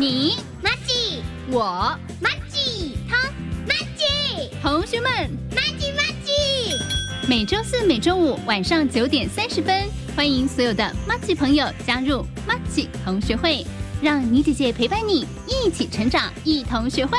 你马吉，我马吉，他马吉，同学们，马吉马吉。每周四、每周五晚上九点三十分，欢迎所有的马吉朋友加入马吉同学会，让妮姐姐陪伴你一起成长，一同学会。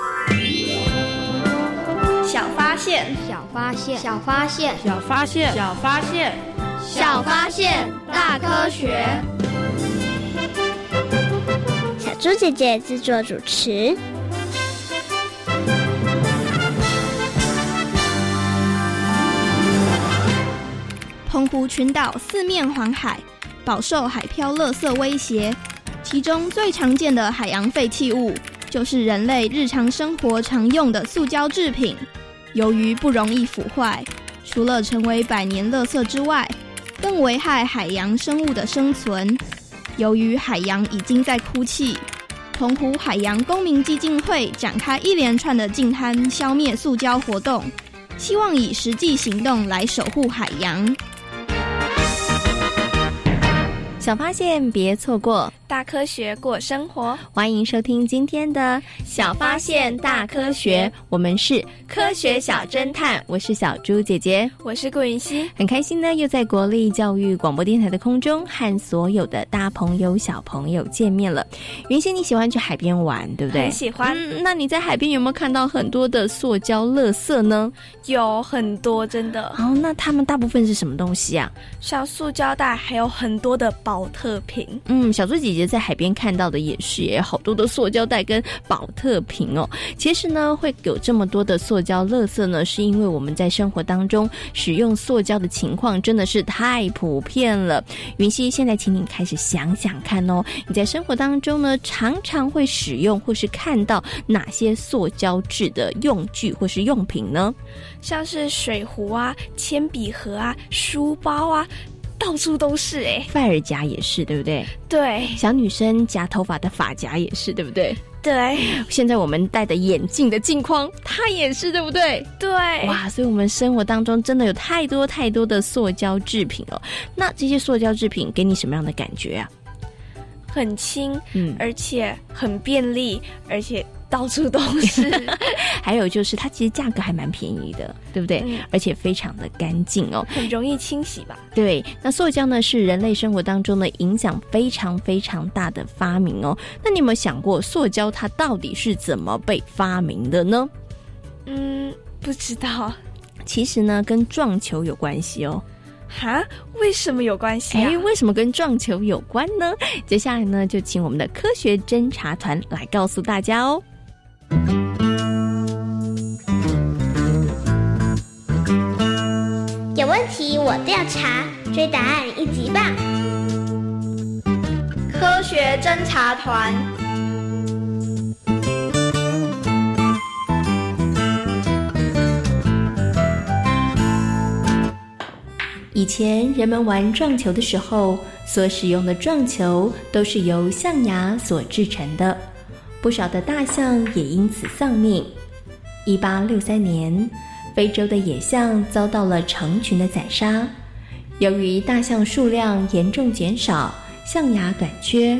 现，小发现，小发现，小发现，小发现，小发现，大科学。小猪姐姐制作主持。澎湖群岛四面环海，饱受海漂垃圾威胁，其中最常见的海洋废弃物就是人类日常生活常用的塑胶制品。由于不容易腐坏，除了成为百年垃圾之外，更危害海洋生物的生存。由于海洋已经在哭泣，澎湖海洋公民基金会展开一连串的净滩消灭塑胶活动，希望以实际行动来守护海洋。小发现，别错过。大科学过生活，欢迎收听今天的小发现大科学。我们是科学小侦探，我是小猪姐姐，我是顾云熙。很开心呢，又在国立教育广播电台的空中和所有的大朋友、小朋友见面了。云熙，你喜欢去海边玩，对不对？很喜欢。嗯，那你在海边有没有看到很多的塑胶垃圾呢？有很多，真的。哦，那他们大部分是什么东西啊？像塑胶袋，还有很多的保特瓶。嗯，小猪姐姐。在海边看到的也是，也好多的塑胶袋跟保特瓶哦。其实呢，会有这么多的塑胶垃圾呢，是因为我们在生活当中使用塑胶的情况真的是太普遍了。云溪，现在请你开始想想看哦，你在生活当中呢，常常会使用或是看到哪些塑胶制的用具或是用品呢？像是水壶啊、铅笔盒啊、书包啊。到处都是哎，发耳夹也是，对不对？对，小女生夹头发的发夹也是，对不对？对，现在我们戴的眼镜的镜框，它也是，对不对？对，哇，所以我们生活当中真的有太多太多的塑胶制品了。那这些塑胶制品给你什么样的感觉啊？很轻，嗯，而且很便利，而且到处都是。还有就是它其实价格还蛮便宜的，对不对？嗯而且非常的干净哦。很容易清洗吧？对，那塑胶呢是人类生活当中的影响非常非常大的发明哦。那你有没有想过，塑胶它到底是怎么被发明的呢？嗯，不知道。其实呢，跟撞球有关系哦。哈？为什么有关系啊？哎，为什么跟撞球有关呢？接下来呢，就请我们的科学侦查团来告诉大家哦。有问题我调查，追答案一级棒。科学侦查团。以前人们玩撞球的时候，所使用的撞球都是由象牙所制成的，不少的大象也因此丧命。一八六三年，非洲的野象遭到了成群的宰杀，由于大象数量严重减少，象牙短缺，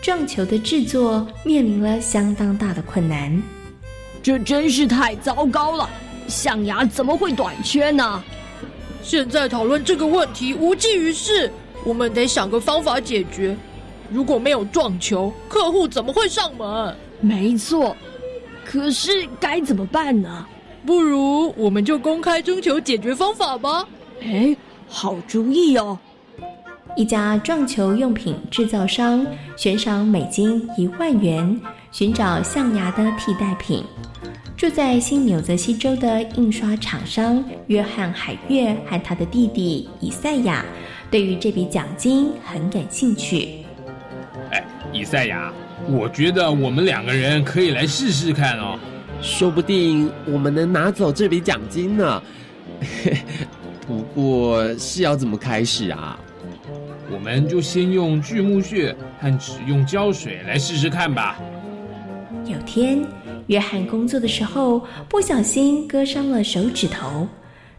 撞球的制作面临了相当大的困难。这真是太糟糕了！象牙怎么会短缺呢？现在讨论这个问题无济于事，我们得想个方法解决。如果没有撞球，客户怎么会上门？没错，可是该怎么办呢？不如我们就公开征求解决方法吧。哎，好主意哦！一家撞球用品制造商悬赏美金一万元，寻找象牙的替代品。住在新纽泽西州的印刷厂商约翰海月和他的弟弟以赛亚，对于这笔奖金很感兴趣。哎，以赛亚，我觉得我们两个人可以来试试看哦，说不定我们能拿走这笔奖金呢。不过是要怎么开始啊？我们就先用锯木屑和只用胶水来试试看吧。有天，约翰工作的时候不小心割伤了手指头，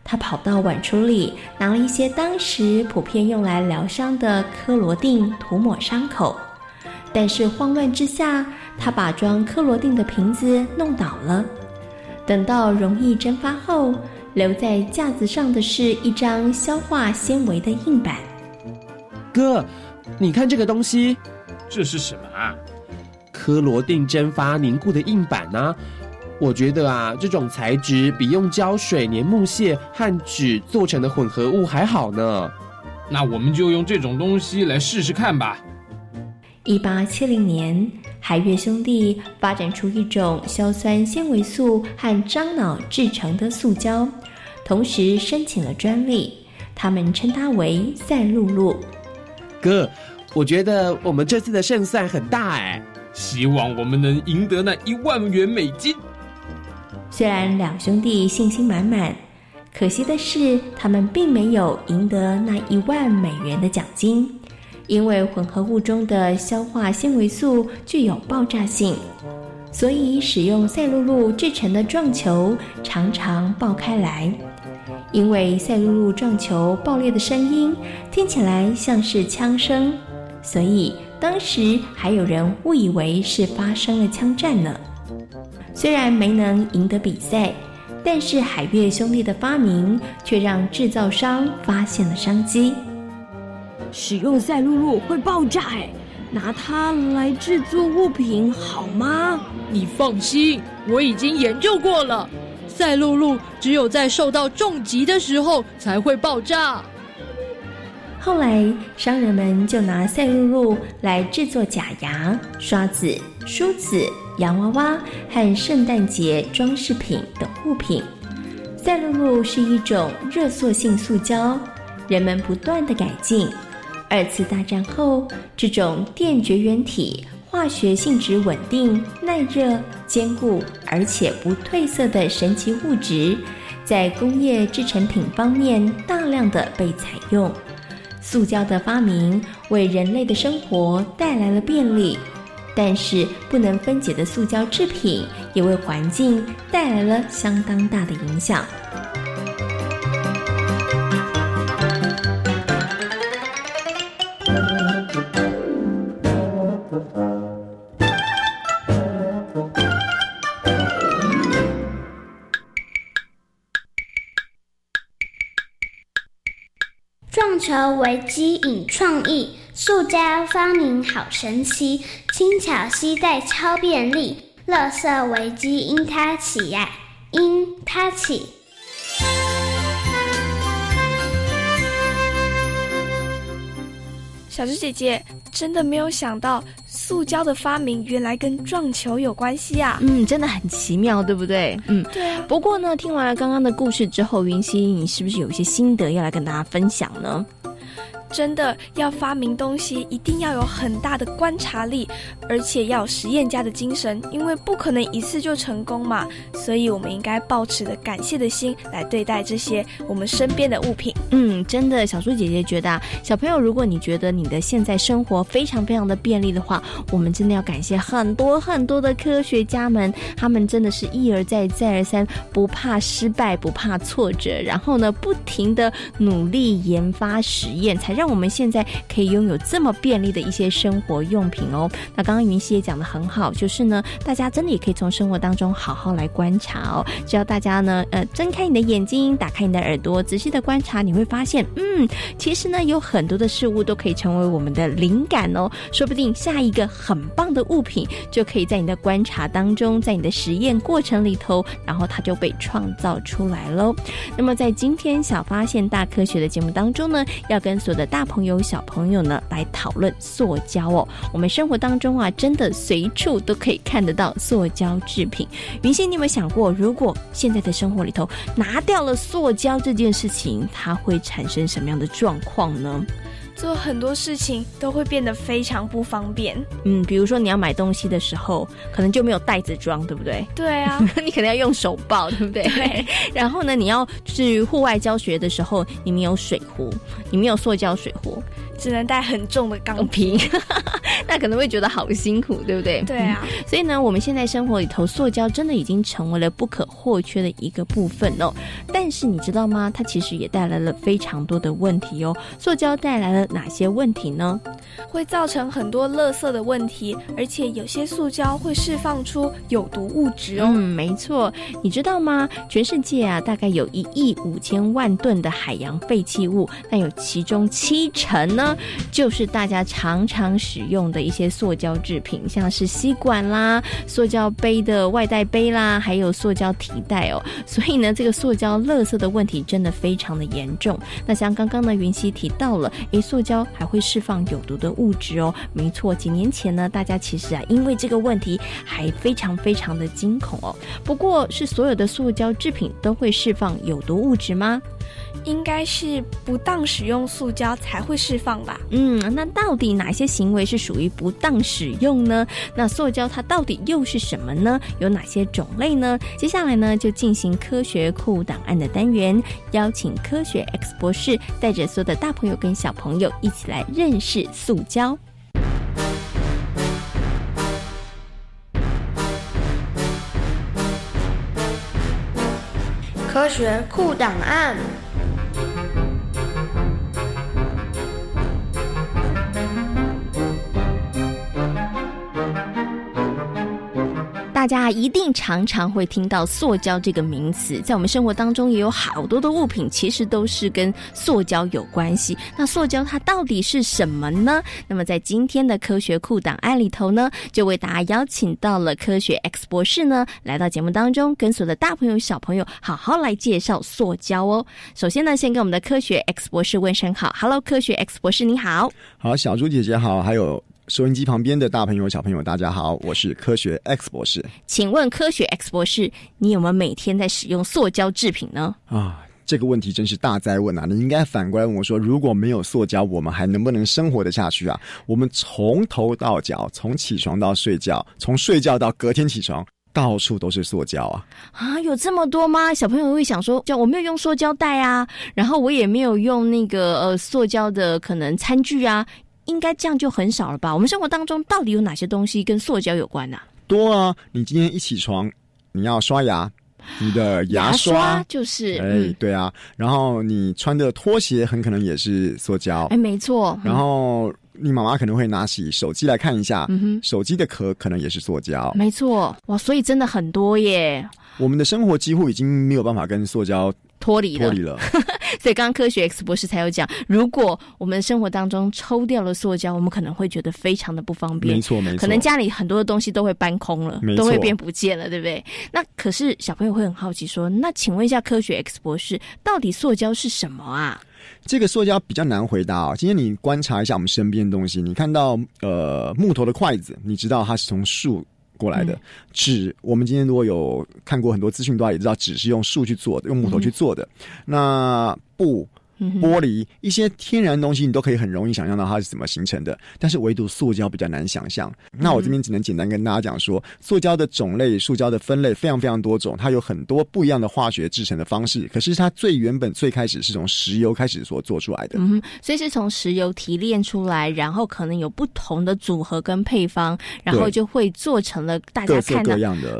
他跑到碗橱里拿了一些当时普遍用来疗伤的科罗定涂抹伤口，但是慌乱之下，他把装科罗定的瓶子弄倒了。等到溶液蒸发后，留在架子上的是一张消化纤维的硬板。哥，你看这个东西，这是什么啊？科罗定蒸发凝固的硬板呢、我觉得啊，这种材质比用胶水粘木屑和纸做成的混合物还好呢。那我们就用这种东西来试试看吧。一八七零年，海月兄弟发展出一种硝酸纤维素和樟脑制成的塑胶，同时申请了专利，他们称它为赛璐璐。哥，我觉得我们这次的胜算很大哎。希望我们能赢得那一万元美金。虽然两兄弟信心满满，可惜的是，他们并没有赢得那一万美元的奖金，因为混合物中的消化纤维素具有爆炸性，所以使用赛璐璐制成的撞球常常爆开来。因为赛璐璐撞球爆裂的声音听起来像是枪声，所以当时还有人误以为是发生了枪战呢。虽然没能赢得比赛，但是海月兄弟的发明却让制造商发现了商机。使用赛璐璐会爆炸哎，拿它来制作物品好吗？你放心，我已经研究过了。赛璐璐只有在受到重击的时候才会爆炸。后来，商人们就拿赛璐璐来制作假牙、刷子、梳子、洋娃娃和圣诞节装饰品等物品。赛璐璐是一种热塑性塑胶，人们不断的改进。二次大战后，这种电绝缘体化学性质稳定、耐热、坚固，而且不褪色的神奇物质，在工业制成品方面大量的被采用。塑胶的发明为人类的生活带来了便利，但是不能分解的塑胶制品也为环境带来了相当大的影响。球危机引创意，塑胶发明好神奇，轻巧携带超便利。垃圾危机因它起呀，因它起。小猪姐姐真的没有想到，塑胶的发明原来跟撞球有关系啊！嗯，真的很奇妙，对不对？嗯，对啊。不过呢，听完了刚刚的故事之后，云溪，你是不是有一些心得要来跟大家分享呢？真的要发明东西，一定要有很大的观察力，而且要实验家的精神，因为不可能一次就成功嘛。所以，我们应该抱持着感谢的心来对待这些我们身边的物品。嗯，真的，小猪姐姐觉得，啊，小朋友，如果你觉得你的现在生活非常非常的便利的话，我们真的要感谢很多很多的科学家们，他们真的是一而再再而三，不怕失败，不怕挫折，然后呢，不停的努力研发实验，才让。让我们现在可以拥有这么便利的一些生活用品哦。那刚刚云溪也讲的很好，就是呢，大家真的也可以从生活当中好好来观察哦。只要大家呢，呃，睁开你的眼睛，打开你的耳朵，仔细的观察，你会发现，嗯，其实呢，有很多的事物都可以成为我们的灵感哦。说不定下一个很棒的物品，就可以在你的观察当中，在你的实验过程里头，然后它就被创造出来喽。那么在今天小发现大科学的节目当中呢，要跟所有的大朋友、小朋友呢，来讨论塑胶哦。我们生活当中啊，真的随处都可以看得到塑胶制品。云溪，你有没有想过，如果现在的生活里头拿掉了塑胶这件事情，它会产生什么样的状况呢？做很多事情都会变得非常不方便。嗯，比如说你要买东西的时候，可能就没有袋子装，对不对？对啊，你可能要用手抱，对不对？对。然后呢，你要去户外教学的时候，你没有水壶，你没有塑胶水壶，只能带很重的钢瓶，那可能会觉得好辛苦，对不对？对啊。所以呢，我们现在生活里头，塑胶真的已经成为了不可或缺的一个部分哦。但是你知道吗？它其实也带来了非常多的问题哦。塑胶带来了。哪些问题呢？会造成很多垃圾的问题，而且有些塑胶会释放出有毒物质哦。嗯，没错，你知道吗？全世界啊，大概有一亿五千万吨的海洋废弃物，但有其中七成呢，就是大家常常使用的一些塑胶制品，像是吸管啦、塑胶杯的外带杯啦，还有塑胶提袋哦。所以呢，这个塑胶垃圾的问题真的非常的严重。那像刚刚呢，云溪提到了，诶，塑胶还会释放有毒的物质哦，没错。几年前呢，大家其实啊，因为这个问题还非常非常的惊恐哦。不过，是所有的塑胶制品都会释放有毒物质吗？应该是不当使用塑胶才会释放吧？嗯，那到底哪些行为是属于不当使用呢？那塑胶它到底又是什么呢？有哪些种类呢？接下来呢，就进行科学库档案的单元，邀请科学 X 博士带着所有的大朋友跟小朋友一起来认识塑胶。科学库档案。大家一定常常会听到塑胶这个名词，在我们生活当中也有好多的物品，其实都是跟塑胶有关系。那塑胶它到底是什么呢？那么在今天的科学库档案里头呢，就为大家邀请到了科学 X 博士呢，来到节目当中，跟所有的大朋友小朋友好好来介绍塑胶哦。首先呢，先跟我们的科学 X 博士问声好，Hello，科学 X 博士你好，好，小猪姐姐好，还有。收音机旁边的大朋友、小朋友，大家好，我是科学 X 博士。请问科学 X 博士，你有没有每天在使用塑胶制品呢？啊，这个问题真是大灾问啊！你应该反过来问我说，如果没有塑胶，我们还能不能生活得下去啊？我们从头到脚，从起床到睡觉，从睡觉到隔天起床，到处都是塑胶啊！啊，有这么多吗？小朋友会想说，叫我没有用塑胶袋啊，然后我也没有用那个呃塑胶的可能餐具啊。应该这样就很少了吧？我们生活当中到底有哪些东西跟塑胶有关呢？多啊！你今天一起床，你要刷牙，你的牙刷就是，哎，对啊。然后你穿的拖鞋很可能也是塑胶，哎，没错。然后你妈妈可能会拿起手机来看一下，嗯哼，手机的壳可能也是塑胶，没错。哇，所以真的很多耶。我们的生活几乎已经没有办法跟塑胶。脱离了，脱离了。所以刚刚科学 X 博士才有讲，如果我们生活当中抽掉了塑胶，我们可能会觉得非常的不方便。没错，没错。可能家里很多的东西都会搬空了，都会变不见了，对不对？那可是小朋友会很好奇说，那请问一下科学 X 博士，到底塑胶是什么啊？这个塑胶比较难回答啊。今天你观察一下我们身边的东西，你看到呃木头的筷子，你知道它是从树。过来的纸，我们今天如果有看过很多资讯的话，也知道纸是用树去做的，用木头去做的。那布。玻璃一些天然东西，你都可以很容易想象到它是怎么形成的，但是唯独塑胶比较难想象。那我这边只能简单跟大家讲说，塑胶的种类、塑胶的分类非常非常多种，它有很多不一样的化学制成的方式。可是它最原本最开始是从石油开始所做出来的，嗯，所以是从石油提炼出来，然后可能有不同的组合跟配方，然后就会做成了大家看到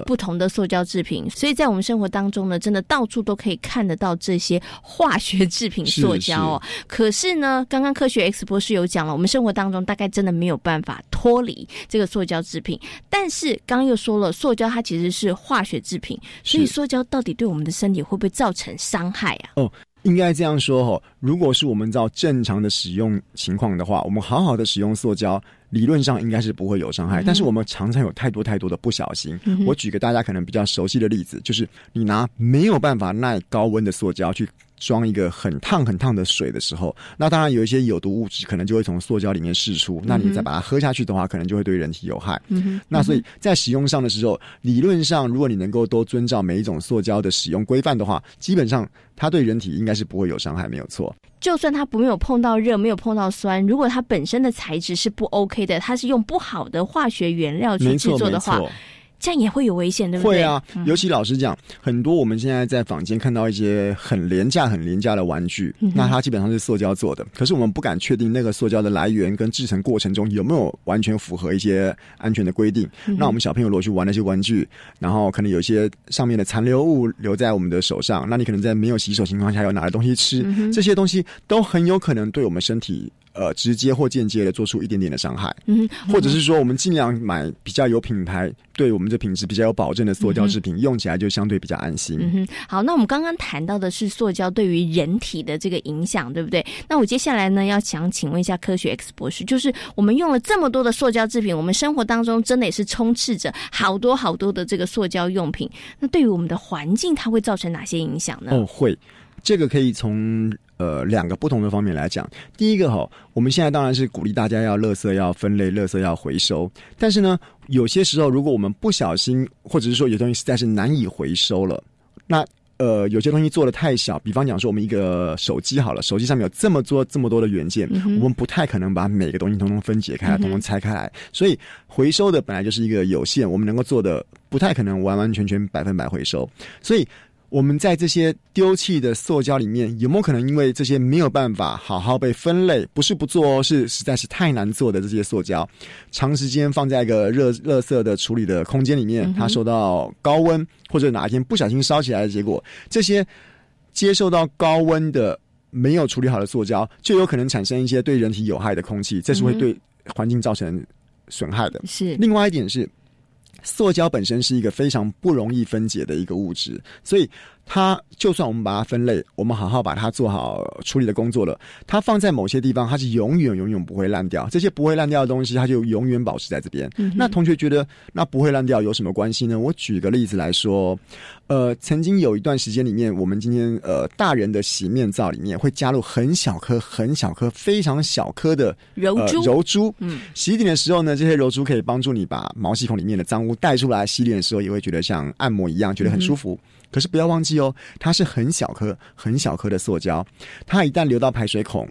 不同的塑胶制品。所以在我们生活当中呢，真的到处都可以看得到这些化学制品。塑胶哦，可是呢，刚刚科学 X 博士有讲了，我们生活当中大概真的没有办法脱离这个塑胶制品。但是刚刚又说了，塑胶它其实是化学制品，所以塑胶到底对我们的身体会不会造成伤害啊？哦，应该这样说哈，如果是我们照正常的使用情况的话，我们好好的使用塑胶，理论上应该是不会有伤害。但是我们常常有太多太多的不小心。我举个大家可能比较熟悉的例子，就是你拿没有办法耐高温的塑胶去。装一个很烫很烫的水的时候，那当然有一些有毒物质可能就会从塑胶里面释出。那你再把它喝下去的话，可能就会对人体有害。那所以在使用上的时候，理论上如果你能够多遵照每一种塑胶的使用规范的话，基本上它对人体应该是不会有伤害，没有错。就算它不没有碰到热，没有碰到酸，如果它本身的材质是不 OK 的，它是用不好的化学原料去制作的话。这样也会有危险，对不对？会啊，尤其老实讲，很多我们现在在坊间看到一些很廉价、很廉价的玩具，那它基本上是塑胶做的。可是我们不敢确定那个塑胶的来源跟制成过程中有没有完全符合一些安全的规定。那我们小朋友如果去玩那些玩具，然后可能有一些上面的残留物留在我们的手上，那你可能在没有洗手情况下有拿的东西吃，这些东西都很有可能对我们身体。呃，直接或间接的做出一点点的伤害，嗯，或者是说，我们尽量买比较有品牌，对我们这品质比较有保证的塑胶制品，用起来就相对比较安心。嗯哼，好，那我们刚刚谈到的是塑胶对于人体的这个影响，对不对？那我接下来呢，要想请问一下科学 X 博士，就是我们用了这么多的塑胶制品，我们生活当中真的也是充斥着好多好多的这个塑胶用品，那对于我们的环境，它会造成哪些影响呢？哦，会，这个可以从。呃，两个不同的方面来讲，第一个哈，我们现在当然是鼓励大家要垃圾要分类，垃圾要回收。但是呢，有些时候如果我们不小心，或者是说有东西实在是难以回收了，那呃，有些东西做的太小，比方讲说我们一个手机好了，手机上面有这么多这么多的元件，我们不太可能把每个东西通通分解开来，通通拆开来。所以回收的本来就是一个有限，我们能够做的不太可能完完全全百分百回收，所以。我们在这些丢弃的塑胶里面，有没有可能因为这些没有办法好好被分类？不是不做哦，是实在是太难做的这些塑胶，长时间放在一个热热色的处理的空间里面，它受到高温，或者哪一天不小心烧起来的结果，这些接受到高温的没有处理好的塑胶，就有可能产生一些对人体有害的空气，这是会对环境造成损害的。是另外一点是。塑胶本身是一个非常不容易分解的一个物质，所以它就算我们把它分类，我们好好把它做好处理的工作了，它放在某些地方，它是永远永远不会烂掉。这些不会烂掉的东西，它就永远保持在这边。那同学觉得，那不会烂掉有什么关系呢？我举个例子来说。呃，曾经有一段时间里面，我们今天呃大人的洗面皂里面会加入很小颗、很小颗、非常小颗的柔珠。柔珠，嗯，洗脸的时候呢，这些柔珠可以帮助你把毛细孔里面的脏污带出来。洗脸的时候也会觉得像按摩一样，觉得很舒服。可是不要忘记哦，它是很小颗、很小颗的塑胶，它一旦流到排水孔，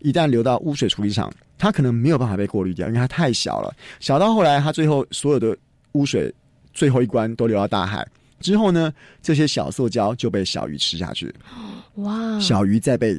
一旦流到污水处理厂，它可能没有办法被过滤掉，因为它太小了。小到后来，它最后所有的污水最后一关都流到大海。之后呢，这些小塑胶就被小鱼吃下去。哇！小鱼再被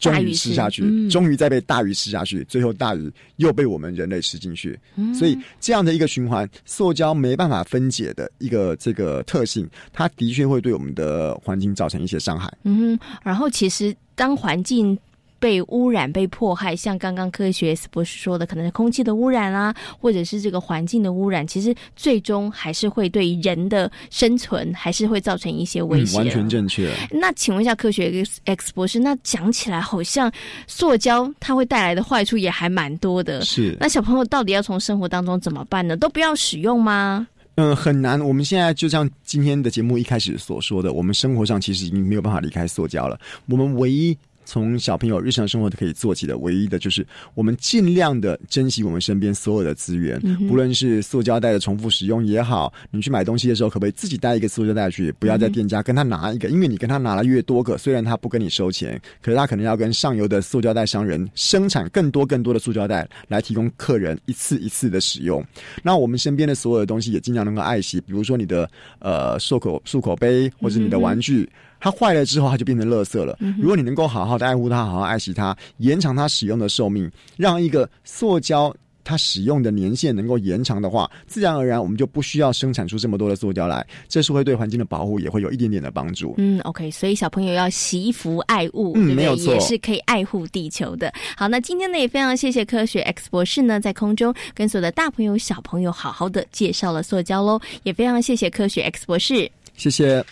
中鱼吃下去，终于再被大鱼吃下去，最后大鱼又被我们人类吃进去。所以这样的一个循环，塑胶没办法分解的一个这个特性，它的确会对我们的环境造成一些伤害。嗯，然后其实当环境。被污染、被迫害。像刚刚科学 S 博士说的，可能是空气的污染啊，或者是这个环境的污染，其实最终还是会对人的生存还是会造成一些威胁。完全正确。那请问一下科学 X 博士，那讲起来好像塑胶它会带来的坏处也还蛮多的。是。那小朋友到底要从生活当中怎么办呢？都不要使用吗？嗯，很难。我们现在就像今天的节目一开始所说的，我们生活上其实已经没有办法离开塑胶了。我们唯一。从小朋友日常生活都可以做起的，唯一的就是我们尽量的珍惜我们身边所有的资源，不论是塑胶袋的重复使用也好，你去买东西的时候可不可以自己带一个塑胶袋去，不要在店家跟他拿一个，因为你跟他拿了越多个，虽然他不跟你收钱，可是他可能要跟上游的塑胶袋商人生产更多更多的塑胶袋来提供客人一次一次的使用。那我们身边的所有的东西也尽量能够爱惜，比如说你的呃漱口漱口杯或者你的玩具。它坏了之后，它就变成垃圾了。如果你能够好好的爱护它，好好爱惜它，延长它使用的寿命，让一个塑胶它使用的年限能够延长的话，自然而然我们就不需要生产出这么多的塑胶来。这是会对环境的保护也会有一点点的帮助。嗯，OK，所以小朋友要惜福爱物，嗯，没有错，也是可以爱护地球的。好，那今天呢也非常谢谢科学 X 博士呢在空中跟所有的大朋友小朋友好好的介绍了塑胶喽，也非常谢谢科学 X 博士，谢谢。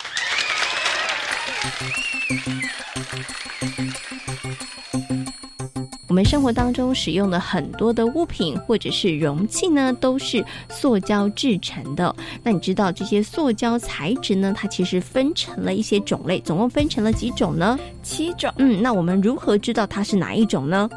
我们生活当中使用的很多的物品或者是容器呢，都是塑胶制成的。那你知道这些塑胶材质呢？它其实分成了一些种类，总共分成了几种呢？七种。嗯，那我们如何知道它是哪一种呢？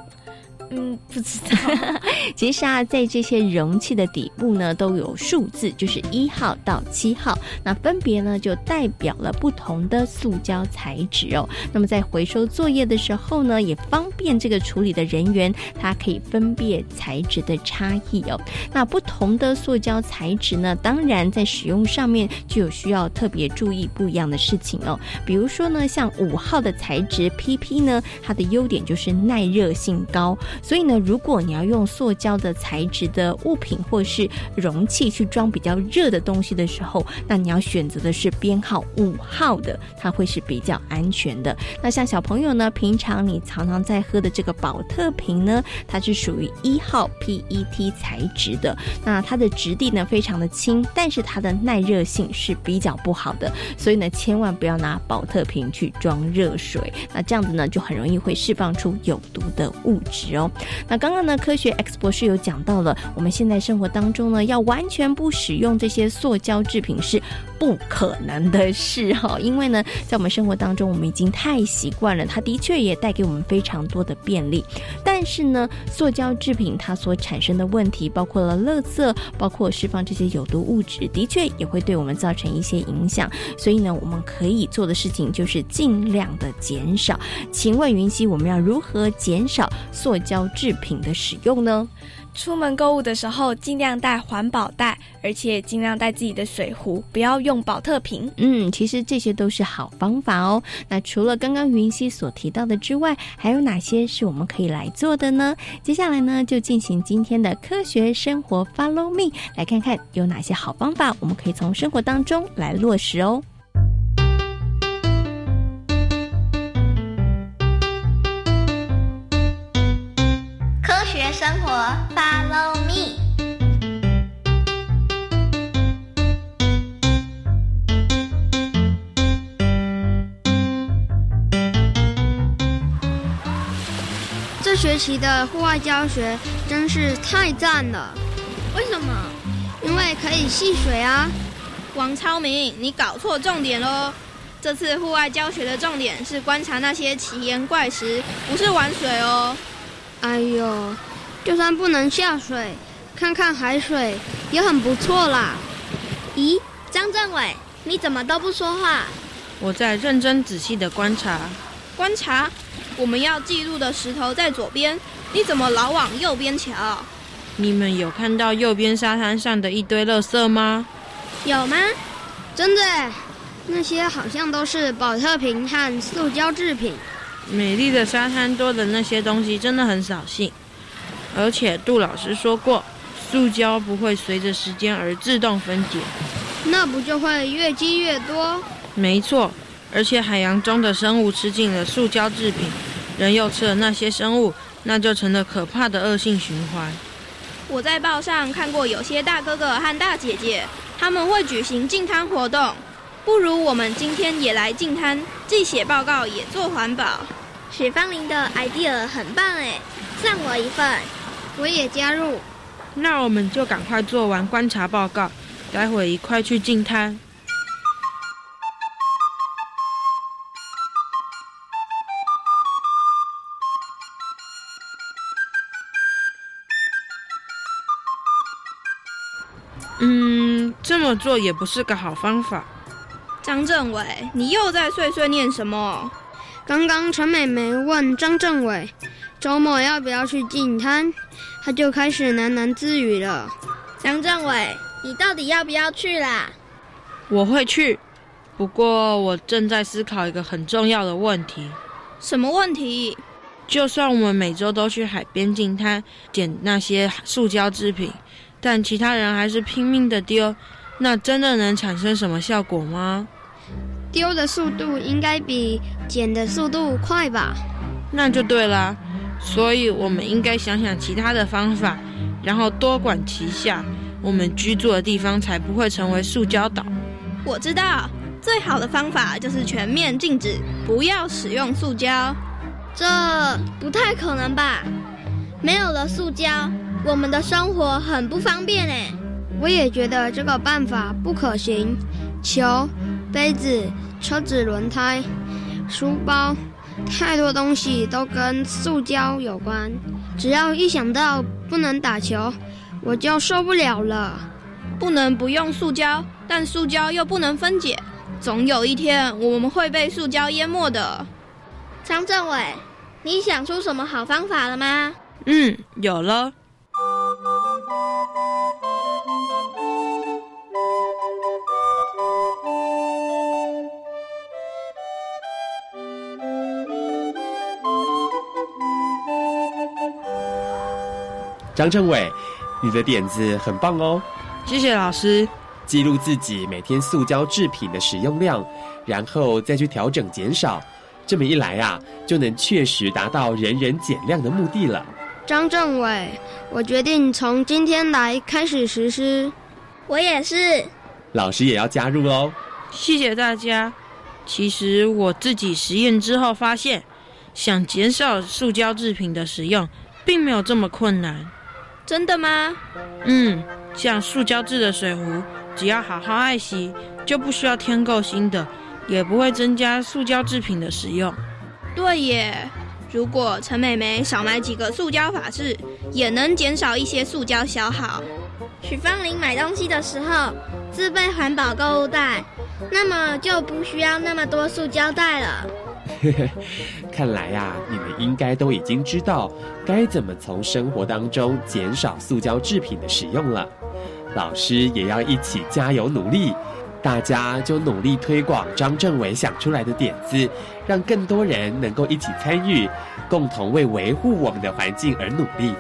嗯，不知道。其实啊，在这些容器的底部呢，都有数字，就是一号到七号。那分别呢，就代表了不同的塑胶材质哦。那么在回收作业的时候呢，也方便这个处理的人员，他可以分辨材质的差异哦。那不同的塑胶材质呢，当然在使用上面就有需要特别注意不一样的事情哦。比如说呢，像五号的材质 PP 呢，它的优点就是耐热性高。所以呢，如果你要用塑胶的材质的物品或是容器去装比较热的东西的时候，那你要选择的是编号五号的，它会是比较安全的。那像小朋友呢，平常你常常在喝的这个宝特瓶呢，它是属于一号 PET 材质的。那它的质地呢非常的轻，但是它的耐热性是比较不好的。所以呢，千万不要拿宝特瓶去装热水，那这样子呢就很容易会释放出有毒的物质哦。那刚刚呢，科学 X 博士有讲到了，我们现在生活当中呢，要完全不使用这些塑胶制品是不可能的事哈。因为呢，在我们生活当中，我们已经太习惯了，它的确也带给我们非常多的便利。但是呢，塑胶制品它所产生的问题，包括了垃圾，包括释放这些有毒物质，的确也会对我们造成一些影响。所以呢，我们可以做的事情就是尽量的减少。请问云溪，我们要如何减少塑胶？制品的使用呢？出门购物的时候，尽量带环保袋，而且尽量带自己的水壶，不要用保特瓶。嗯，其实这些都是好方法哦。那除了刚刚云溪所提到的之外，还有哪些是我们可以来做的呢？接下来呢，就进行今天的科学生活 Follow Me，来看看有哪些好方法，我们可以从生活当中来落实哦。生活，Follow me。这学期的户外教学真是太赞了！为什么？因为可以戏水啊！王超明，你搞错重点喽！这次户外教学的重点是观察那些奇岩怪石，不是玩水哦。哎呦！就算不能下水，看看海水也很不错啦。咦，张政委，你怎么都不说话？我在认真仔细的观察。观察？我们要记录的石头在左边，你怎么老往右边瞧？你们有看到右边沙滩上的一堆垃圾吗？有吗？真的，那些好像都是保特瓶和塑胶制品。美丽的沙滩多的那些东西真的很扫兴。而且杜老师说过，塑胶不会随着时间而自动分解，那不就会越积越多？没错，而且海洋中的生物吃进了塑胶制品，人又吃了那些生物，那就成了可怕的恶性循环。我在报上看过，有些大哥哥和大姐姐他们会举行净滩活动，不如我们今天也来净滩，既写报告也做环保。许芳林的 idea 很棒哎，算我一份，我也加入。那我们就赶快做完观察报告，待会一块去进滩。嗯，这么做也不是个好方法。张政委，你又在碎碎念什么？刚刚陈美美问张政委，周末要不要去净滩，他就开始喃喃自语了。张政委，你到底要不要去啦？我会去，不过我正在思考一个很重要的问题。什么问题？就算我们每周都去海边进滩捡那些塑胶制品。但其他人还是拼命的丢，那真的能产生什么效果吗？丢的速度应该比捡的速度快吧？那就对了，所以我们应该想想其他的方法，然后多管齐下，我们居住的地方才不会成为塑胶岛。我知道，最好的方法就是全面禁止，不要使用塑胶。这不太可能吧？没有了塑胶。我们的生活很不方便哎，我也觉得这个办法不可行。球、杯子、车子轮胎、书包，太多东西都跟塑胶有关。只要一想到不能打球，我就受不了了。不能不用塑胶，但塑胶又不能分解，总有一天我们会被塑胶淹没的。张政委，你想出什么好方法了吗？嗯，有了。张政委，你的点子很棒哦！谢谢老师。记录自己每天塑胶制品的使用量，然后再去调整减少，这么一来啊，就能确实达到人人减量的目的了。张政委，我决定从今天来开始实施。我也是。老师也要加入哦。谢谢大家。其实我自己实验之后发现，想减少塑胶制品的使用，并没有这么困难。真的吗？嗯，像塑胶制的水壶，只要好好爱惜，就不需要添购新的，也不会增加塑胶制品的使用。对耶。如果陈美美少买几个塑胶法式，也能减少一些塑胶消耗。许芳玲买东西的时候自备环保购物袋，那么就不需要那么多塑胶袋了。看来呀，你们应该都已经知道该怎么从生活当中减少塑胶制品的使用了。老师也要一起加油努力。大家就努力推广张政委想出来的点子，让更多人能够一起参与，共同为维护我们的环境而努力。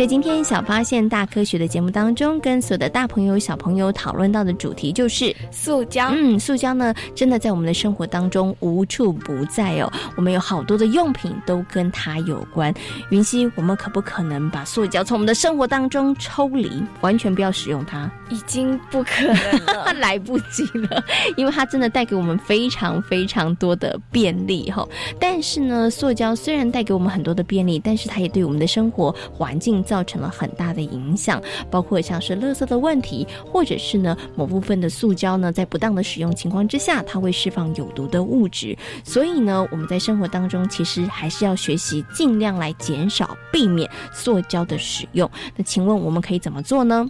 在今天小发现大科学的节目当中，跟所有的大朋友小朋友讨论到的主题就是塑胶。嗯，塑胶呢，真的在我们的生活当中无处不在哦。我们有好多的用品都跟它有关。云溪，我们可不可能把塑胶从我们的生活当中抽离，完全不要使用它？已经不可能，来不及了，因为它真的带给我们非常非常多的便利哈。但是呢，塑胶虽然带给我们很多的便利，但是它也对我们的生活环境。造成了很大的影响，包括像是垃圾的问题，或者是呢某部分的塑胶呢，在不当的使用情况之下，它会释放有毒的物质。所以呢，我们在生活当中其实还是要学习尽量来减少、避免塑胶的使用。那请问我们可以怎么做呢？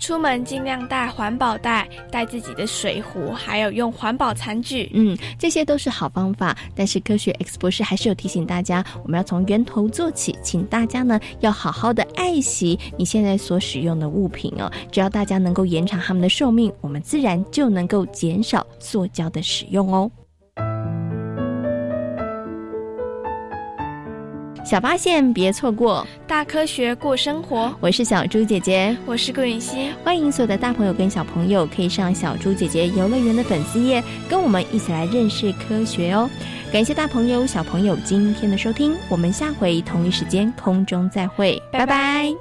出门尽量带环保袋，带自己的水壶，还有用环保餐具。嗯，这些都是好方法。但是科学 X 博士还是有提醒大家，我们要从源头做起，请大家呢要好好的爱惜你现在所使用的物品哦。只要大家能够延长他们的寿命，我们自然就能够减少塑胶的使用哦。小发现别错过，大科学过生活。我是小猪姐姐，我是顾允熙。欢迎所有的大朋友跟小朋友可以上小猪姐姐游乐园的粉丝页，跟我们一起来认识科学哦。感谢大朋友、小朋友今天的收听，我们下回同一时间空中再会，拜拜。